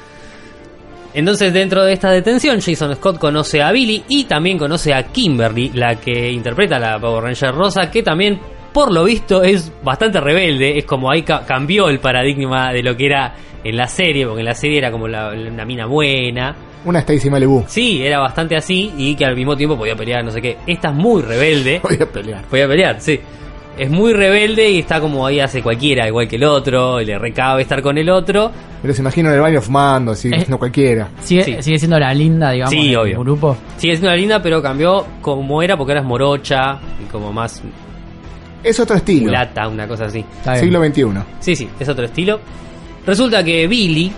Entonces, dentro de esta detención, Jason Scott conoce a Billy y también conoce a Kimberly, la que interpreta a la Power Ranger Rosa, que también, por lo visto, es bastante rebelde. Es como ahí ca- cambió el paradigma de lo que era en la serie, porque en la serie era como la- una mina buena.
Una Stacy Malibu.
Sí, era bastante así y que al mismo tiempo podía pelear, no sé qué. Esta es muy rebelde.
Voy a pelear.
Podía pelear, sí. Es muy rebelde y está como ahí hace cualquiera, igual que el otro, y le recabe estar con el otro.
Pero se imagino en el baño fumando, así,
Eh.
no cualquiera.
Sigue,
Sí.
sigue siendo la linda, digamos,
Sí,
del
obvio.
grupo.
Sigue siendo una linda, pero cambió como era porque era morocha y como más
Es otro estilo.
mulata, una cosa así.
Siglo XXI.
Sí, sí, es otro estilo. Resulta que Billy,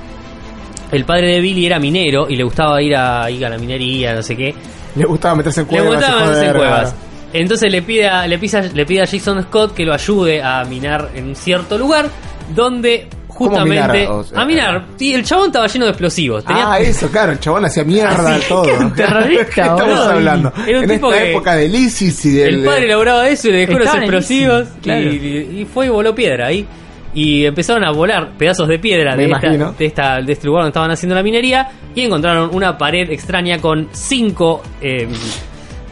el padre de Billy era minero y le gustaba ir a, ir a la minería, no sé qué.
Le gustaba meterse en
Le
cuevas.
gustaba
y
meterse en cuevas. Entonces le pide, a, le, pisa- le pide a Jason Scott que lo ayude a minar en un cierto lugar donde justamente...
minar? O sea,
a minar. Sí, el chabón estaba lleno de explosivos. Tenía-
Ah, eso, claro, el chabón hacía mierda
Así,
todo.
que era un terrorista,
¿Qué estamos hablando?
Era un
en
tipo
esta
que-
época del ISIS y del...
El padre elaboraba eso y le dejó los explosivos
claro.
y, y fue y voló piedra ahí. Y empezaron a volar pedazos de piedra de, esta, de, esta, de este lugar donde estaban haciendo la minería y encontraron una pared extraña con cinco eh,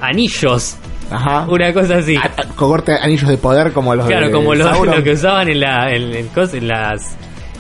anillos,
Ajá.
una cosa así.
A- a- Cohorte de anillos de poder como los
Claro,
de
como lo,
Sauron.
lo que usaban en la, en, en cos- en las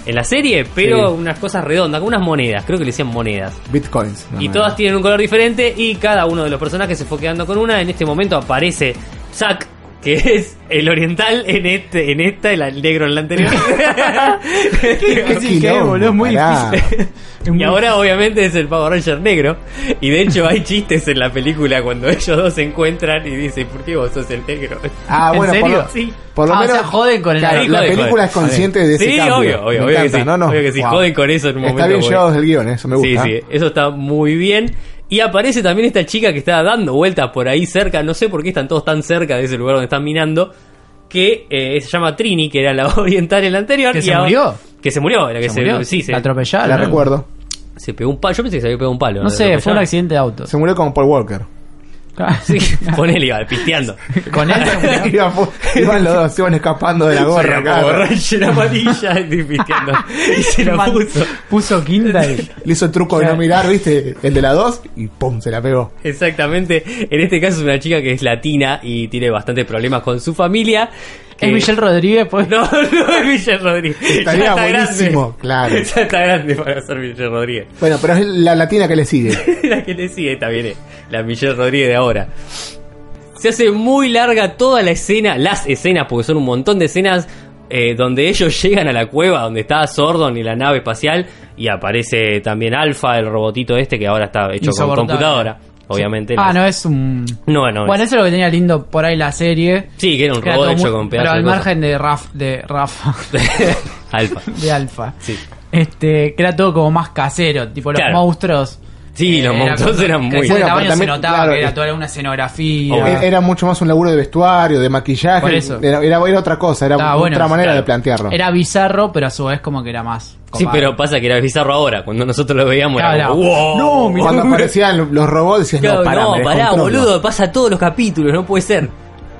en la serie, pero
Sí.
unas cosas redondas, como unas monedas, creo que le decían monedas.
Bitcoins. no,
Y todas tienen un color diferente y cada uno de los personajes se fue quedando con una. En este momento aparece Zack, que es el oriental en este en esta, el negro en la anterior.
Qué
Sí, que,
quilombo,
boludo, es muy
pará.
difícil. Es
y
muy
ahora obviamente es el Power Ranger negro. Y de hecho hay chistes en la película cuando ellos dos se encuentran y dicen, ¿por qué vos sos el negro?
Ah,
¿En
bueno, por
serio?
lo,
Sí.
por lo
Ah, o
menos.
sea, joden con el-
Claro,
Sí,
la
joden,
película
joden.
es consciente de ese
Sí,
cambio.
obvio, obvio,
Me
obvio que
encanta,
sí.
no, no.
Obvio que sí,
Wow.
joden con eso en un momento.
Está bien
bueno.
llevados el guion, eso me gusta.
Sí, sí, eso está muy bien. Y aparece también esta chica que está dando vueltas por ahí cerca. No sé por qué están todos tan cerca de ese lugar donde están minando. que eh, se llama Trini, que era la oriental en la anterior.
¿Que
y
se
ahora-
murió?
Que se murió, la que
¿Se
se,
murió?
sí, se,
La atropellaron.
La recuerdo.
se pegó un palo. Yo pensé que se había pegado un palo.
No sé, fue un accidente de auto.
Se murió como Paul Walker.
Sí, con él iba, pisteando.
Con él.
Iban, iban los dos, se iban escapando de la gorra. Claro.
Ranger amarilla y pisteando. Y se la puso.
Puso quinta y.
Le hizo el truco de no mirar, ¿viste? El de la dos y pum, se la pegó.
Exactamente. En este caso es una chica que es latina y tiene bastantes problemas con su familia.
Es
que-
Michelle Rodríguez, pues.
No, no es Michelle Rodríguez.
Estaría
Ya está
buenísimo,
grande.
claro.
Ya está grande para ser Michelle Rodríguez.
Bueno, pero es la latina que le sigue.
la que le sigue también es la Michelle Rodríguez de ahora. Se hace muy larga toda la escena, las escenas, porque son un montón de escenas eh, donde ellos llegan a la cueva donde está Sordon y la nave espacial y aparece también Alpha, el robotito este que ahora está hecho con computadora. Obviamente.
Ah,
las-
no es un.
no, no.
Bueno,
es-
eso es lo que tenía lindo por ahí la serie.
Sí, que era un
Que
robot hecho
muy-
con
Pero
pedazos
al
de
margen de Raf, de Rafa,
Alpha.
de Alfa.
Sí.
Este, que era todo como más casero, tipo los
Claro.
monstruos.
Sí, los
era
monstruos eran muy
Bueno,
tamaño se notaba
claro,
que era toda una escenografía.
Era mucho más un laburo de vestuario, de maquillaje.
Por eso.
Era, era, era otra cosa, era
Estaba
otra
bueno,
manera
claro.
de plantearlo.
Era bizarro, pero a su vez como que era más.
Sí, pero pasa que era bizarro ahora. Cuando nosotros lo veíamos era como, wow.
No.
Cuando aparecían los robots decías,
Claro,
no, pará,
no, pará,
descontrolo".
boludo, pasa todos los capítulos, no puede ser.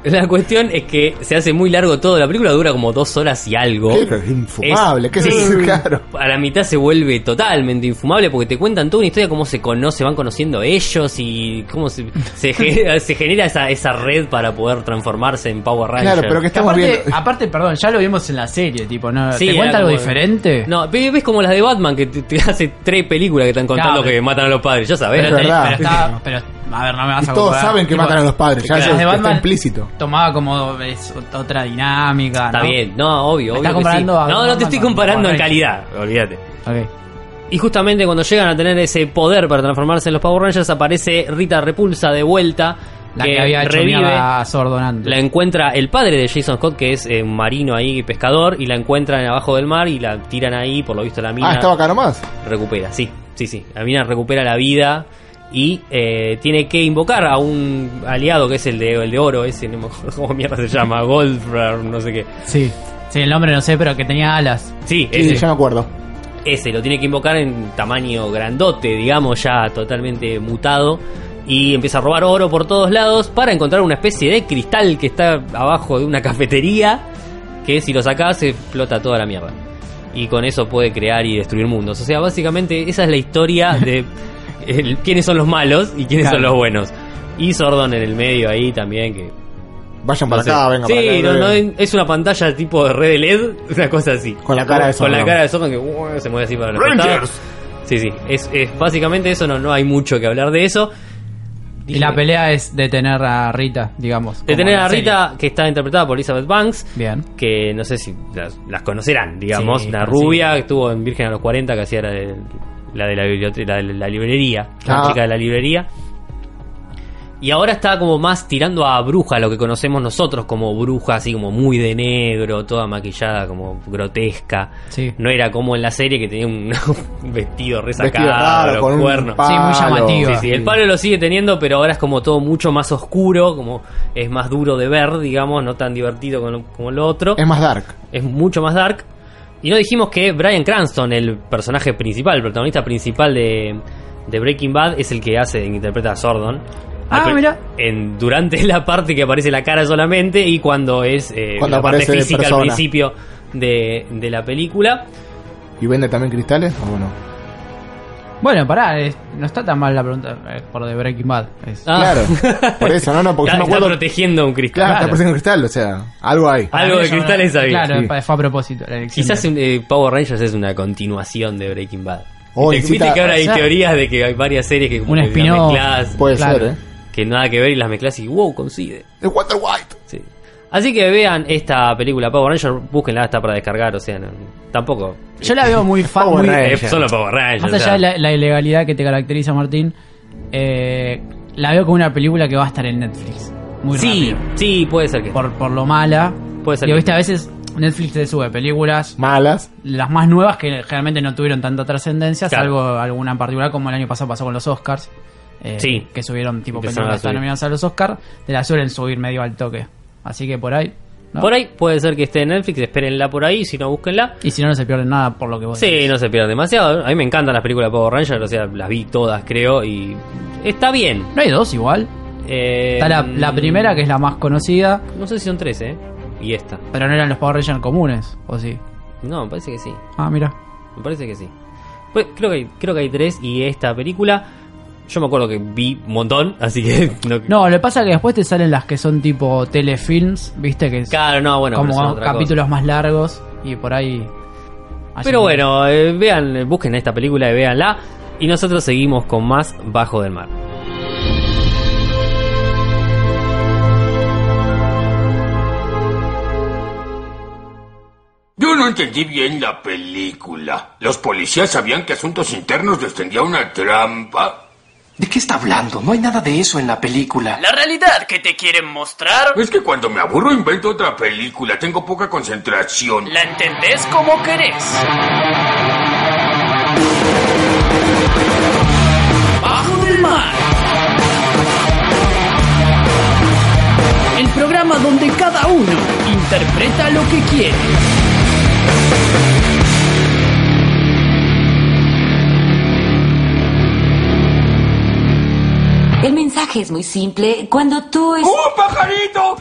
La cuestión es que se hace muy largo todo. La película dura como dos horas y algo.
¿Qué? Es infumable, ¿qué es? Claro.
A la mitad se vuelve totalmente infumable porque te cuentan toda una historia cómo se conoce, van conociendo ellos y cómo se, se genera, se genera esa, esa red para poder transformarse en Power Ranger.
Claro, pero que
Que
estamos
aparte,
viendo.
aparte, perdón, ya lo vimos en la serie, tipo, ¿no?
Sí,
¿Te cuenta algo
como-
diferente?
No, ve- ves como las de Batman que te, te hace tres películas que están contando
Claro,
que matan a los padres, ya sabes.
pero, pero está- pero, a ver, no me vas
Y
a
todos saben que
Tipo,
matan a los padres, ya eso
de
está implícito.
Tomaba como es, otra dinámica,
Está
¿no?
bien, no, obvio, obvio.
está comparando
sí.
a
No, no te estoy comparando en calidad, olvídate.
Ok.
Y justamente cuando llegan a tener ese poder para transformarse en los Power Rangers, aparece Rita Repulsa de vuelta.
La que, había hecho
revive,
a
la encuentra el padre de Jason Scott, que es eh, un marino ahí, pescador, y la encuentran abajo del mar y la tiran ahí, por lo visto la mina
Ah, estaba acá nomás.
recupera, sí, sí, sí. La mina recupera la vida y eh, tiene que invocar a un aliado que es el de, el de oro, ese, no me acuerdo cómo mierda se llama, Goldfrar, no sé qué.
Sí. Sí, el nombre no sé, pero que tenía alas.
Sí,
Sí,
ese.
ya me acuerdo.
ese lo tiene que invocar en tamaño grandote, digamos, ya totalmente mutado. Y empieza a robar oro por todos lados para encontrar una especie de cristal que está abajo de una cafetería. Que si lo sacas se explota toda la mierda. Y con eso puede crear y destruir mundos. O sea, básicamente esa es la historia de el- quiénes son los malos y quiénes
Claro.
son los buenos. Y Sordon en el medio ahí también que
Vayan para
no sé.
acá, venga
sí,
para acá.
no, no, es una pantalla tipo de red LED, una cosa así.
Con la cara de
Con la
Sordon.
cara de Sordon que uh, se mueve así para los
Rangers.
costados. Sí, sí, es, es básicamente eso, no, no hay mucho que hablar de eso.
Y la pelea es detener a Rita, digamos.
De
como
tener
en la
a
serie.
Rita, que está interpretada por Elizabeth Banks,
Bien.
que no sé si las, las conocerán, digamos,
Sí,
una rubia que estuvo en Virgen a los 40, que hacía la de la, de la, biblioteca, la, de la librería, la
Ah.
chica de la librería. Y ahora está como más tirando a bruja, lo que conocemos nosotros como bruja, así como muy de negro, toda maquillada, como grotesca.
Sí.
No era como en la serie que tenía un, un vestido resacado, cuernos.
Sí, muy llamativa.
Sí, sí, el palo lo sigue teniendo, pero ahora es como todo mucho más oscuro, como es más duro de ver, digamos, no tan divertido como, como lo otro.
Es más dark.
Es mucho más dark. Y no dijimos que Brian Cranston, el personaje principal, el protagonista principal de, de Breaking Bad, es el que hace, interpreta a Sordon.
Ah, mira.
En, durante la parte que aparece la cara solamente y cuando es eh,
Cuando
la parte física al principio de, de la película.
¿Y vende también cristales? ¿O bueno?
Bueno, pará, es- no está tan mal la pregunta eh, por de Breaking Bad. Es-
Ah.
Claro. Por eso, no, no, porque yo
Está,
me acuerdo.
está protegiendo un cristal.
Claro, está un cristal, o sea, algo hay.
Algo de
Eso no-
cristales había.
Claro,
Sí.
fue a propósito. la elección
Quizás
de-
eh, Power Rangers es una continuación de Breaking Bad.
O
Viste-
incita-
Viste que ahora hay
o sea,
teorías de que hay varias series que como
un
que las
spin-off.
mezclas,
Puede
Claro.
ser, ¿eh?
que nada que ver y las mezclas y wow, coincide.
Es Walter White.
Sí. Así que vean esta película Power Rangers, búsquenla, está para descargar, o sea, no- tampoco.
Yo la veo muy fan.
Power
muy-
Rangers.
Eh, Power Rangers.
Más
o
allá
sea.
de la, la ilegalidad que te caracteriza, Martín, eh, la veo como una película que va a estar en Netflix. Muy
Sí,
rápido.
sí, puede ser que.
Por, por lo mala.
Puede ser
Digo,
que-
viste, a veces Netflix te sube películas,
Malas.
las más nuevas que generalmente no tuvieron tanta trascendencia,
Claro.
salvo alguna en particular, como el año pasado pasó con los Oscars. eh,
Sí.
Que subieron tipo películas que están nominadas a los Oscars, te la suelen subir medio al toque. Así que por ahí ¿no?
Por ahí puede ser que esté en Netflix, espérenla por ahí, si no, búsquenla.
Y si no, no se pierden nada por lo que vos
Sí,
decís.
no se pierdan demasiado. A mí me encantan las películas de Power Rangers, o sea, las vi todas, creo, y está bien.
No hay dos igual.
Eh,
Está la, la primera, que es la más conocida,
No sé si son tres, ¿eh? Y esta.
pero no eran los Power Rangers comunes, ¿o sí?
No, me parece que sí.
Ah, mira.
Me parece que sí. Pues, creo, que creo que hay tres y esta película... Yo me acuerdo que vi un montón, así que... No,
No, le pasa que después te salen las que son tipo telefilms, viste, que es
Claro, no, bueno,
como capítulos más largos y por ahí...
Pero bueno, eh, vean, busquen esta película y véanla. Y nosotros seguimos con más Bajo del Mar.
Yo no entendí bien la película. ¿Los policías sabían que Asuntos Internos les tendía una trampa?
¿De qué está hablando? No hay nada de eso en la película.
La realidad que te quieren mostrar,
Es que cuando me aburro invento otra película. Tengo poca concentración.
la entendés como querés. Bajo del mar. El programa donde cada uno interpreta lo que quiere.
El mensaje es muy simple. Cuando tú es...
¡Oh, pajarito!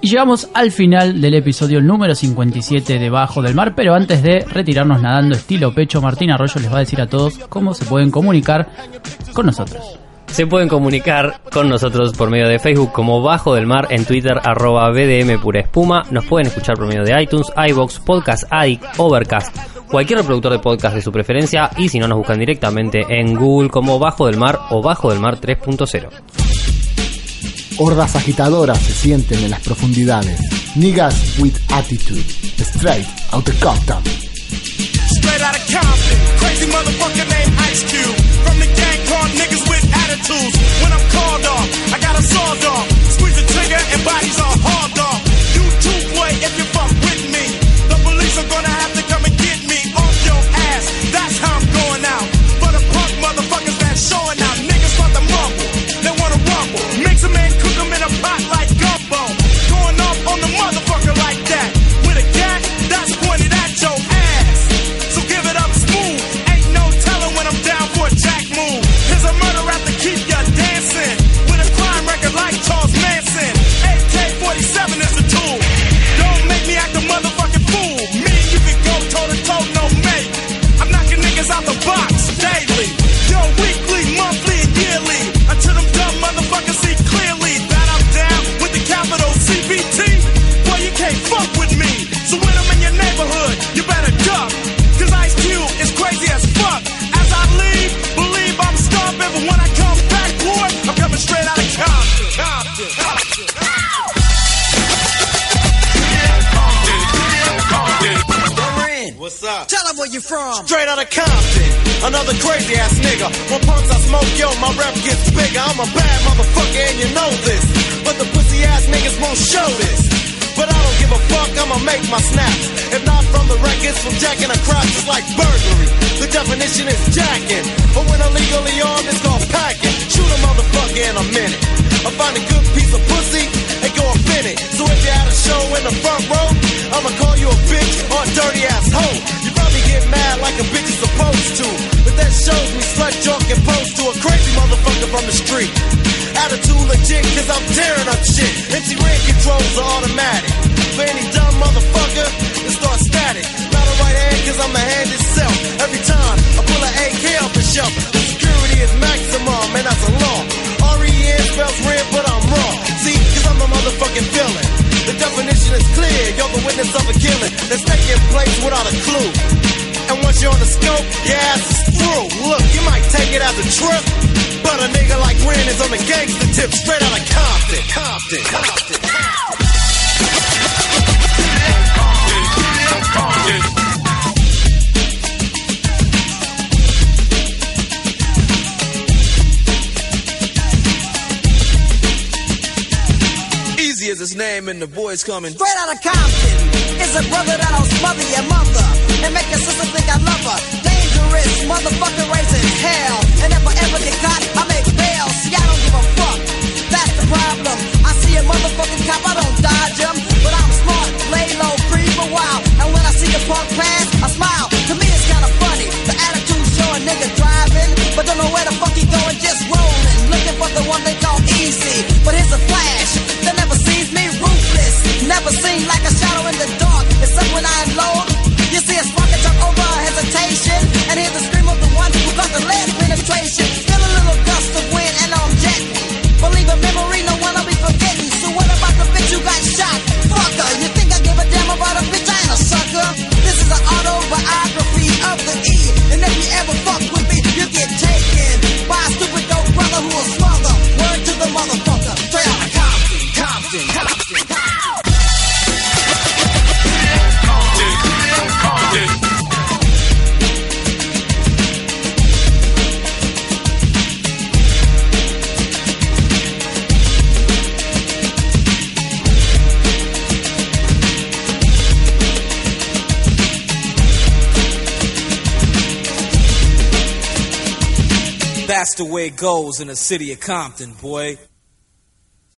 Y llegamos al final del episodio número 57 de Bajo del Mar, pero antes de retirarnos nadando estilo pecho, Martín Arroyo les va a decir a todos cómo se pueden comunicar con nosotros.
Se pueden comunicar con nosotros por medio de Facebook como Bajo del Mar, en Twitter arroba BDM Pura Espuma. Nos pueden escuchar por medio de iTunes, iBox, Podcast Addict, Overcast, cualquier reproductor de podcast de su preferencia y si no nos buscan directamente en Google como Bajo del Mar o Bajo del Mar 3.0.
Hordas agitadoras se sienten en las profundidades. Niggas with attitude. Straight out the Compton.
Straight out of Compton, crazy motherfucker named Ice Cube. From the gang called niggas with attitudes. When I'm called off, I got a sawed off. Squeeze the trigger and bodies off. From. Straight out of Compton. Another crazy ass nigga. When punks I smoke, yo, my rep gets bigger. I'm a bad motherfucker and you know this. But the pussy ass niggas won't show this. But I don't give a fuck, I'ma make my snaps. If not from the records, from jacking a crotch, it's like burglary. The definition is jacking. But when illegally armed, it's called packing. Shoot a motherfucker in a minute. I find a good piece of pussy and go in it. So if you had a show in the front row, I'ma call you a bitch or a dirty ass hoe. You probably get mad like a bitch is supposed to. But that shows me slut joke and pose to a crazy motherfucker from the street. Attitude legit, cause I'm tearing up shit. MC Red controls are automatic. For any dumb motherfucker, it starts static. Not a right hand, cause I'm the hand itself. Every time I pull an AK off the shelf, the security is maximum, and that's a law. R-E-N spells red, but I'm wrong. See, cause I'm the motherfucking villain. The definition is clear, you're the witness of a killing that's taking place without a clue. And once you're on the scope, your ass is through. Look, you might take it as a trip, but a nigga like Ren is on the gangster tip, straight out of Compton. Compton. Compton. Easy is his name, and the boy's coming.
Straight out of Compton. It's a brother that'll smother your mother and make your sister think I love her. Dangerous motherfucker raising hell. And if I ever get caught, I make bail. See, I don't give a fuck.
That's the
problem. I see a motherfucking cop, I don't dodge him. But I'm smart, lay low, free for a while. And when I see a punk pass, I smile. To me, it's kinda funny. The attitude show a nigga driving, but don't know where the fuck he going, just rolling. Looking for the one they call easy. But here's a flash. frustration
way it goes in the city of Compton, boy.